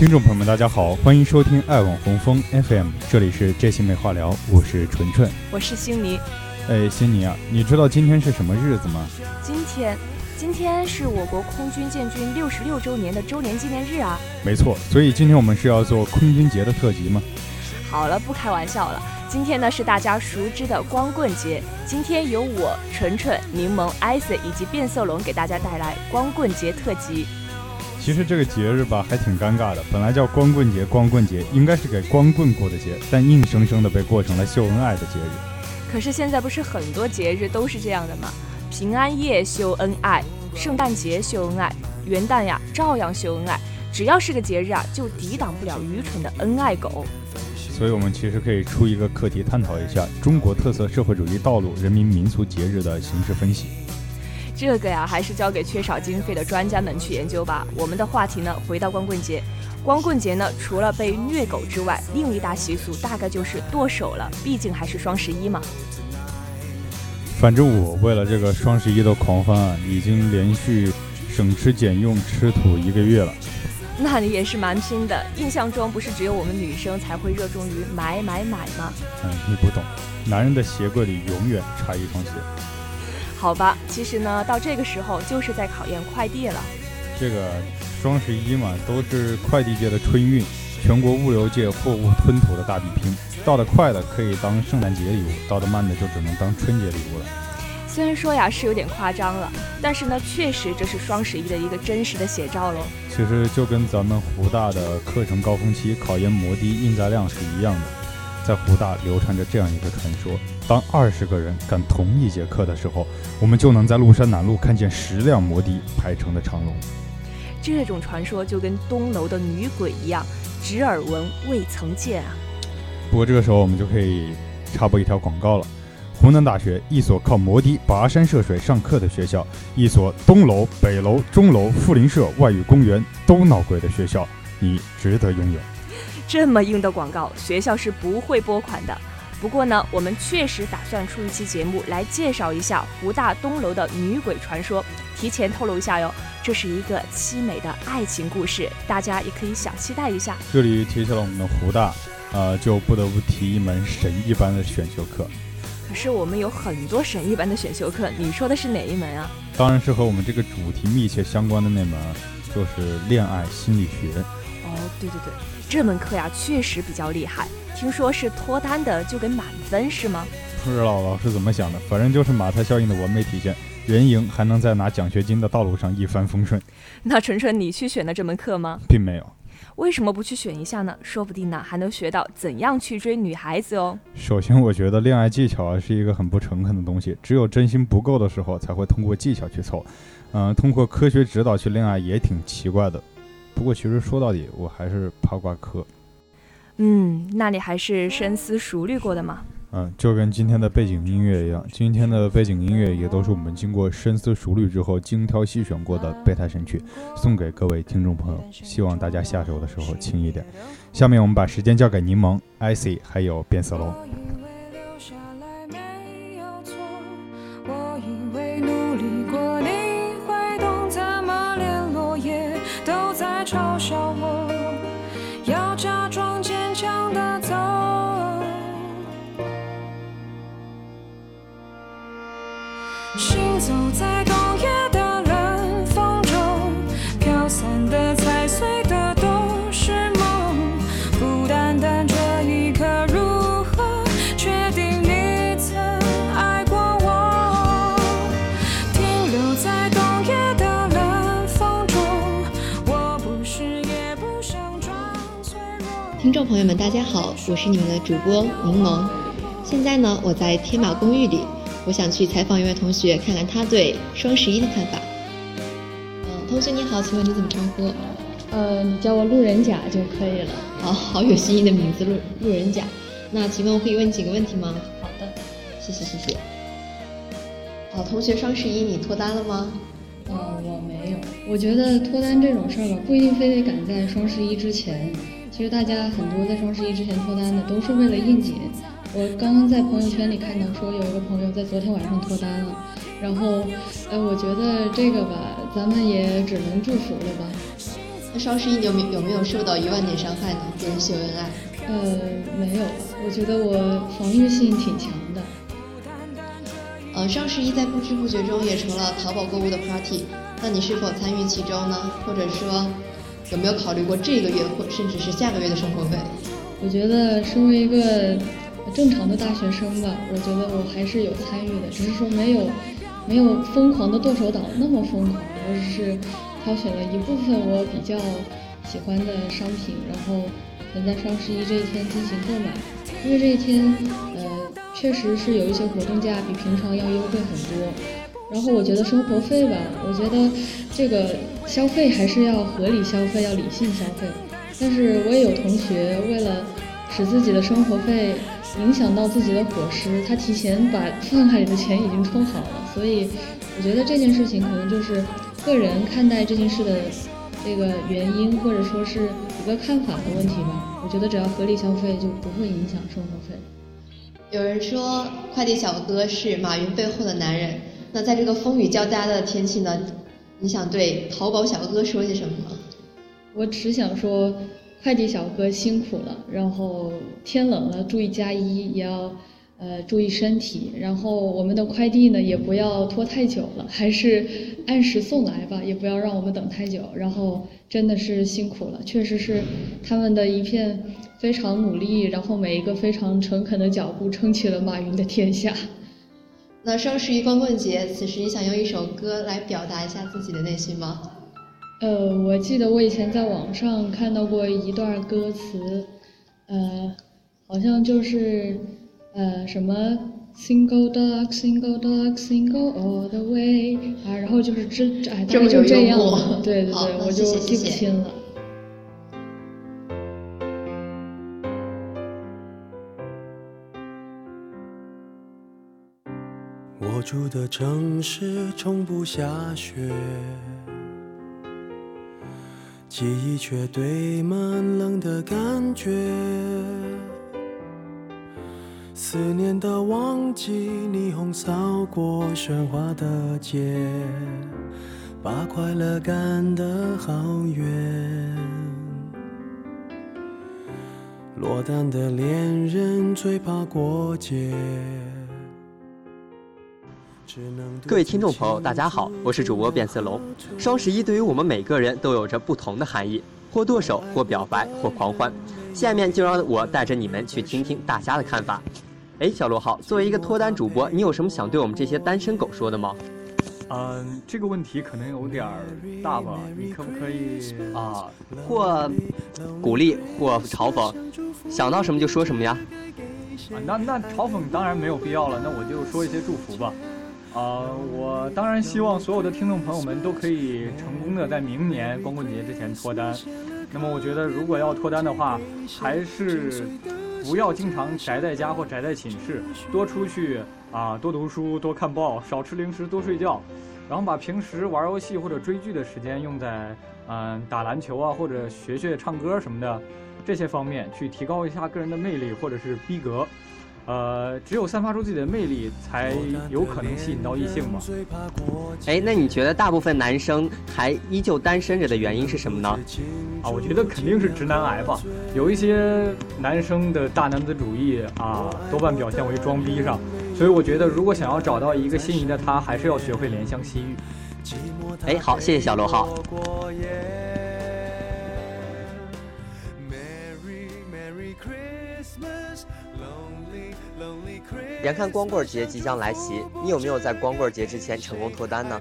听众朋友们，大家好，欢迎收听爱网红枫 FM，这里是这期美话聊，我是纯纯。我是星尼。哎，悉尼啊，你知道今天是什么日子吗？今天，今天是我国空军建军六十六周年的周年纪念日啊！没错，所以今天我们是要做空军节的特辑吗？好了，不开玩笑了。今天呢是大家熟知的光棍节，今天由我纯纯、柠檬、艾森以及变色龙给大家带来光棍节特辑。其实这个节日吧，还挺尴尬的。本来叫光棍节，光棍节应该是给光棍过的节，但硬生生的被过成了秀恩爱的节日。可是现在不是很多节日都是这样的吗？平安夜秀恩爱，圣诞节秀恩爱，元旦呀照样秀恩爱。只要是个节日啊，就抵挡不了愚蠢的恩爱狗。所以，我们其实可以出一个课题，探讨一下中国特色社会主义道路人民民俗节日的形式分析。这个呀，还是交给缺少经费的专家们去研究吧。我们的话题呢，回到光棍节。光棍节呢，除了被虐狗之外，另一大习俗大概就是剁手了。毕竟还是双十一嘛。反正我为了这个双十一的狂欢啊，已经连续省吃俭用吃土一个月了。那你也是蛮拼的。印象中不是只有我们女生才会热衷于买买买吗？嗯，你不懂，男人的鞋柜里永远差一双鞋。好吧，其实呢，到这个时候就是在考验快递了。这个双十一嘛，都是快递界的春运，全国物流界货物吞吐的大比拼。到得快的可以当圣诞节礼物，到得慢的就只能当春节礼物了。虽然说呀是有点夸张了，但是呢，确实这是双十一的一个真实的写照喽。其实就跟咱们湖大的课程高峰期考研摩的运载量是一样的。在湖大流传着这样一个传说：当二十个人赶同一节课的时候，我们就能在麓山南路看见十辆摩的排成的长龙。这种传说就跟东楼的女鬼一样，只耳闻未曾见啊。不过这个时候我们就可以插播一条广告了：湖南大学一所靠摩的跋山涉水上课的学校，一所东楼、北楼、钟楼、富林社、外语公园都闹鬼的学校，你值得拥有。这么硬的广告，学校是不会拨款的。不过呢，我们确实打算出一期节目来介绍一下湖大东楼的女鬼传说。提前透露一下哟，这是一个凄美的爱情故事，大家也可以小期待一下。这里提起了我们的湖大。呃，就不得不提一门神一般的选修课。可是我们有很多神一般的选修课，你说的是哪一门啊？当然是和我们这个主题密切相关的那门，就是恋爱心理学。哦，对对对，这门课呀确实比较厉害，听说是脱单的就给满分是吗？不知道老师怎么想的，反正就是马太效应的完美体现，人赢还能在拿奖学金的道路上一帆风顺。那纯纯你去选的这门课吗？并没有。为什么不去选一下呢？说不定呢还能学到怎样去追女孩子哦。首先，我觉得恋爱技巧啊是一个很不诚恳的东西，只有真心不够的时候才会通过技巧去凑。嗯，通过科学指导去恋爱也挺奇怪的。不过，其实说到底，我还是怕挂科。嗯，那你还是深思熟虑过的吗？嗯，就跟今天的背景音乐一样，今天的背景音乐也都是我们经过深思熟虑之后精挑细选过的备胎神曲，送给各位听众朋友，希望大家下手的时候轻一点。下面我们把时间交给柠檬、icy 还有变色龙。听众朋友们，大家好，我是你们的主播柠檬。现在呢，我在天马公寓里，我想去采访一位同学，看看他对双十一的看法。嗯，同学你好，请问你怎么称呼？呃，你叫我路人甲就可以了。好，好有新意的名字，路路人甲。那请问我可以问你几个问题吗？好的，谢谢谢谢。好，同学，双十一你脱单了吗？嗯，我没有。我觉得脱单这种事儿吧，不一定非得赶在双十一之前。其实大家很多在双十一之前脱单的，都是为了应景。我刚刚在朋友圈里看到说，有一个朋友在昨天晚上脱单了。然后，呃，我觉得这个吧，咱们也只能祝福了吧。那双十一你有没有没有受到一万点伤害呢？别人秀恩爱？呃，没有。我觉得我防御性挺强的。呃，双十一在不知不觉中也成了淘宝购物的 party。那你是否参与其中呢？或者说？有没有考虑过这个月或甚至是下个月的生活费？我觉得身为一个正常的大学生吧，我觉得我还是有参与的，只是说没有没有疯狂的剁手党那么疯狂。我只是挑选了一部分我比较喜欢的商品，然后能在双十一这一天进行购买。因为这一天，呃，确实是有一些活动价比平常要优惠很多。然后我觉得生活费吧，我觉得这个消费还是要合理消费，要理性消费。但是我也有同学为了使自己的生活费影响到自己的伙食，他提前把饭卡里的钱已经充好了。所以我觉得这件事情可能就是个人看待这件事的这个原因，或者说是一个看法的问题吧。我觉得只要合理消费，就不会影响生活费。有人说快递小哥是马云背后的男人。那在这个风雨交加的天气呢，你想对淘宝小哥说些什么吗？我只想说，快递小哥辛苦了，然后天冷了注意加衣，也要呃注意身体。然后我们的快递呢，也不要拖太久了，还是按时送来吧，也不要让我们等太久。然后真的是辛苦了，确实是他们的一片非常努力，然后每一个非常诚恳的脚步撑起了马云的天下。那双十一光棍节，此时你想用一首歌来表达一下自己的内心吗？呃，我记得我以前在网上看到过一段歌词，呃，好像就是呃什么 single dog single dog single all the way 啊，然后就是这哎大概就这样了，对对对，我就记不清了。我住的城市从不下雪，记忆却堆满冷的感觉。思念的旺季，霓虹扫过喧哗的街，把快乐赶得好远。落单的恋人最怕过节。各位听众朋友，大家好，我是主播变色龙。双十一对于我们每个人都有着不同的含义，或剁手，或表白，或狂欢。下面就让我带着你们去听听大家的看法。哎，小罗浩，作为一个脱单主播，你有什么想对我们这些单身狗说的吗？嗯，这个问题可能有点大吧，你可不可以啊，或鼓励，或嘲讽，想到什么就说什么呀？啊，那那嘲讽当然没有必要了，那我就说一些祝福吧。啊，我当然希望所有的听众朋友们都可以成功的在明年光棍节之前脱单。那么我觉得，如果要脱单的话，还是不要经常宅在家或宅在寝室，多出去啊，多读书，多看报，少吃零食，多睡觉，然后把平时玩游戏或者追剧的时间用在嗯打篮球啊，或者学学唱歌什么的这些方面，去提高一下个人的魅力或者是逼格。呃，只有散发出自己的魅力，才有可能吸引到异性嘛。哎，那你觉得大部分男生还依旧单身着的原因是什么呢？啊，我觉得肯定是直男癌吧。有一些男生的大男子主义啊，多半表现为装逼上。所以我觉得，如果想要找到一个心仪的他，还是要学会怜香惜玉。哎，好，谢谢小罗浩。眼看光棍节即将来袭，你有没有在光棍节之前成功脱单呢？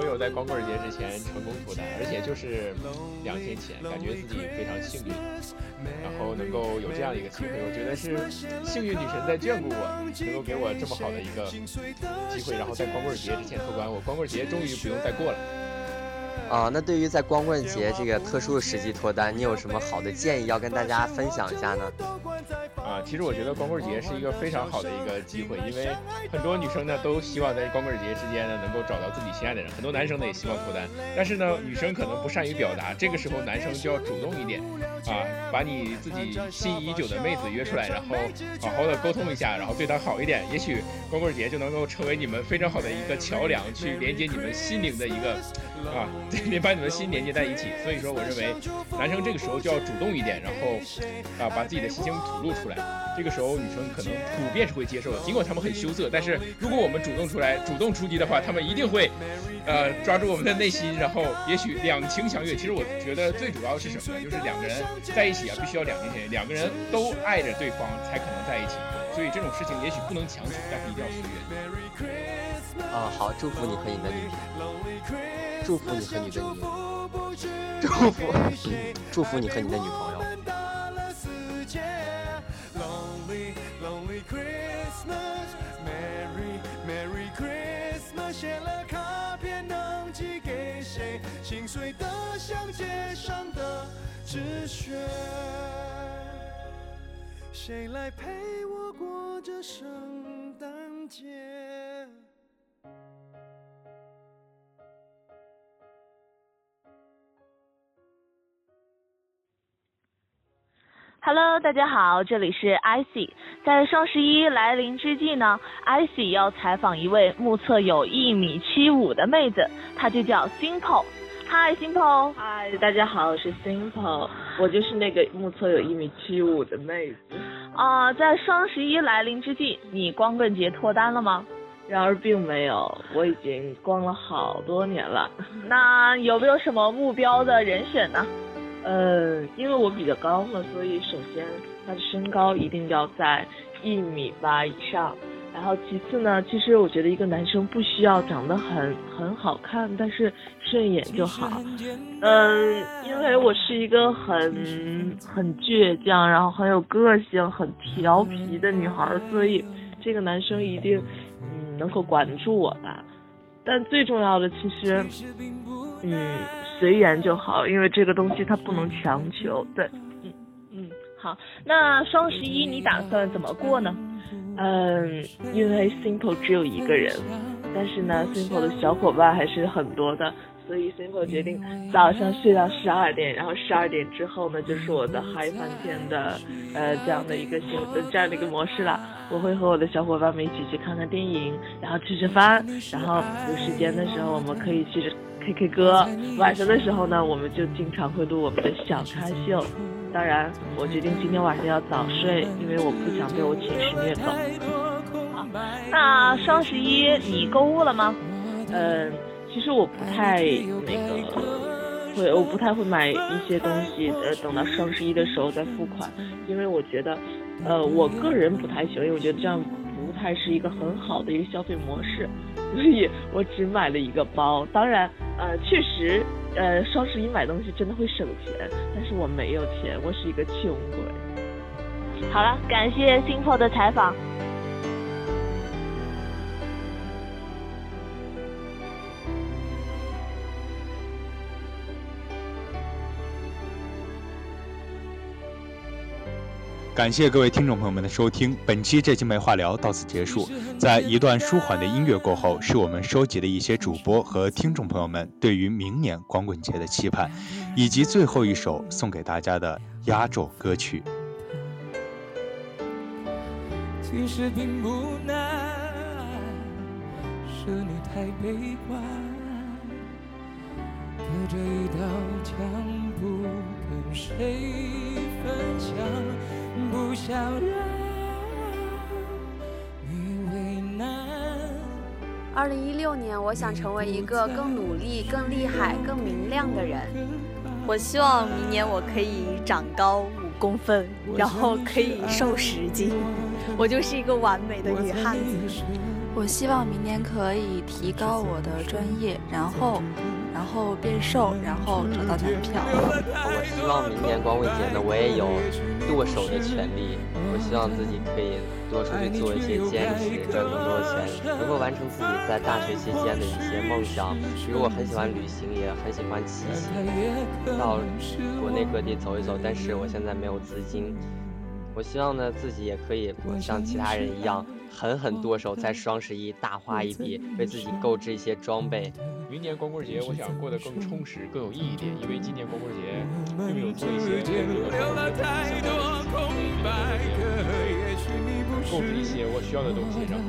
我有在光棍节之前成功脱单，而且就是两天前，感觉自己非常幸运，然后能够有这样的一个机会，我觉得是幸运女神在眷顾我，能够给我这么好的一个机会，然后在光棍节之前脱单，我光棍节终于不用再过了。啊，那对于在光棍节这个特殊的时机脱单，你有什么好的建议要跟大家分享一下呢？啊，其实我觉得光棍节是一个非常好的一个机会，因为很多女生呢都希望在光棍节之间呢能够找到自己心爱的人，很多男生呢也希望脱单，但是呢女生可能不善于表达，这个时候男生就要主动一点，啊，把你自己心仪已久的妹子约出来，然后好好的沟通一下，然后对她好一点，也许光棍节就能够成为你们非常好的一个桥梁，去连接你们心灵的一个。啊，连把你们的心连接在一起，所以说我认为男生这个时候就要主动一点，然后啊把自己的心情吐露出来。这个时候女生可能普遍是会接受的，尽管他们很羞涩，但是如果我们主动出来、主动出击的话，他们一定会呃抓住我们的内心，然后也许两情相悦。其实我觉得最主要是什么呢？就是两个人在一起啊，必须要两情相悦，两个人都爱着对方才可能在一起。所以这种事情也许不能强求，但是一定要随缘。啊，好，祝福你和你的女朋友。祝福你和你的女，祝福，祝福你和你的女朋友。写了卡片能寄给谁？心碎的像街上的纸屑。谁来陪我过这圣诞节？Hello，大家好，这里是 icy。在双十一来临之际呢，icy 要采访一位目测有一米七五的妹子，她就叫 Simple。Hi，Simple。嗨，大家好，我是 Simple，我就是那个目测有一米七五的妹子。啊，在双十一来临之际，你光棍节脱单了吗？然而并没有，我已经光了好多年了。那有没有什么目标的人选呢？呃，因为我比较高嘛，所以首先他的身高一定要在一米八以上。然后其次呢，其实我觉得一个男生不需要长得很很好看，但是顺眼就好。嗯，因为我是一个很很倔强，然后很有个性、很调皮的女孩，所以这个男生一定嗯能够管住我吧。但最重要的其实，嗯。随缘就好，因为这个东西它不能强求。对，嗯嗯，好，那双十一你打算怎么过呢？嗯，因为 Simple 只有一个人，但是呢，Simple 的小伙伴还是很多的，所以 Simple 决定早上睡到十二点，然后十二点之后呢，就是我的嗨翻天的呃这样的一个形这样的一个模式了。我会和我的小伙伴们一起去看看电影，然后吃吃饭，然后有时间的时候我们可以去。K K 歌，晚上的时候呢，我们就经常会录我们的小咖秀。当然，我决定今天晚上要早睡，因为我不想被我寝室虐走。好，那双十一你购物了吗？嗯，其实我不太那个会，我不太会买一些东西，呃，等到双十一的时候再付款，因为我觉得，呃，我个人不太喜欢，因为我觉得这样不太是一个很好的一个消费模式。所以我只买了一个包，当然，呃，确实，呃，双十一买东西真的会省钱，但是我没有钱，我是一个穷鬼。好了，感谢星河的采访。感谢各位听众朋友们的收听，本期这期没话聊到此结束。在一段舒缓的音乐过后，是我们收集的一些主播和听众朋友们对于明年光棍节的期盼，以及最后一首送给大家的压轴歌曲。其实并不难，是你太悲观，隔着一道墙不跟谁分享。不想让你为难。二零一六年，我想成为一个更努力、更厉害、更明亮的人。我希望明年我可以长高五公分，然后可以瘦十斤，我就是一个完美的女汉子。我希望明年可以提高我的专业，然后，然后变瘦，然后找到男票。我希望明年光棍节呢，我也有剁手的权利。我希望自己可以多出去做一些兼职，赚更多的钱，能够完成自己在大学期间的一些梦想。比如我很喜欢旅行，也很喜欢骑行，到国内各地走一走。但是我现在没有资金。我希望呢，自己也可以像其他人一样狠狠剁手，在双十一大花一笔，为自己购置一些装备。明年光棍节，我想过得更充实、更有意义一点，因为今年光棍节并没有做一些更多的活动，购置一些我需要的东西，然后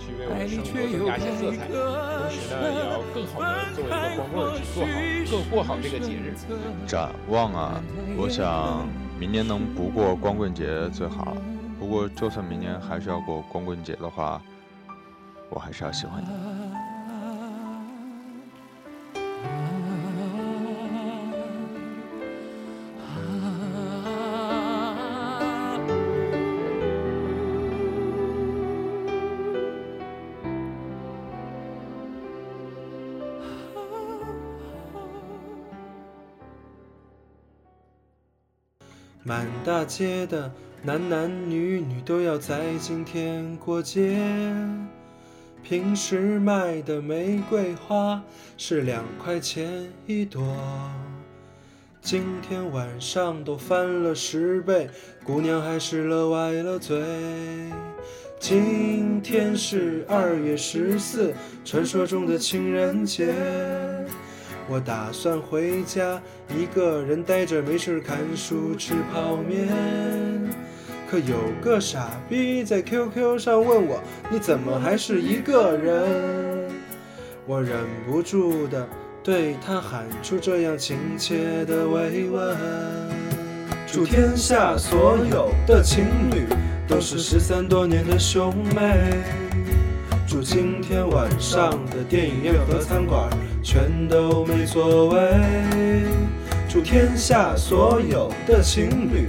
去为我的生活增加一些色彩。同时呢，也要更好的作为一个光棍去做好、更过好这个节日。展望啊，我想。明年能不过光棍节最好了。不果，就算明年还是要过光棍节的话，我还是要喜欢你。满大街的男男女女都要在今天过节。平时卖的玫瑰花是两块钱一朵，今天晚上都翻了十倍，姑娘还是乐歪了嘴。今天是二月十四，传说中的情人节。我打算回家，一个人呆着没事看书吃泡面。可有个傻逼在 QQ 上问我，你怎么还是一个人？我忍不住的对他喊出这样亲切的慰问。祝天下所有的情侣都是失散多年的兄妹。祝今天晚上的电影院和餐馆全都没座位。祝天下所有的情侣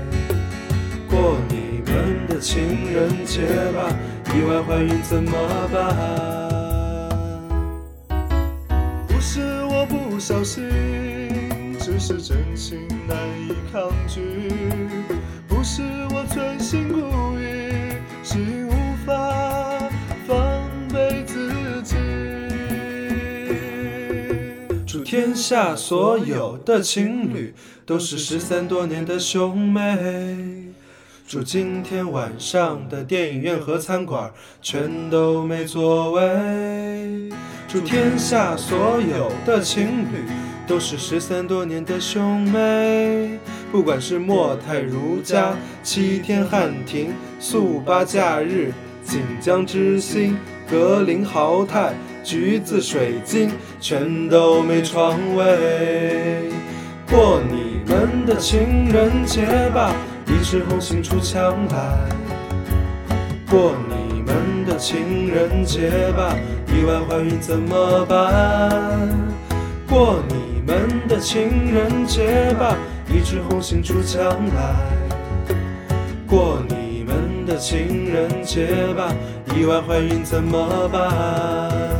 情人节吧，意外怀孕怎么办？不是我不小心，只是真情难以抗拒。不是我存心故意，是无法防备自己。祝。天下所有的情侣都是失散多年的兄妹。祝今天晚上的电影院和餐馆全都没座位。祝天下所有的情侣都是失散多年的兄妹。不管是莫泰如家、七天汉庭、速八假日、锦江之星、格林豪泰。橘子水晶全都没床位，过你们的情人节吧，一枝红杏出墙来。过你们的情人节吧，意外怀孕怎么办？过你们的情人节吧，一枝红杏出墙来。过你们的情人节吧，意外怀孕怎么办？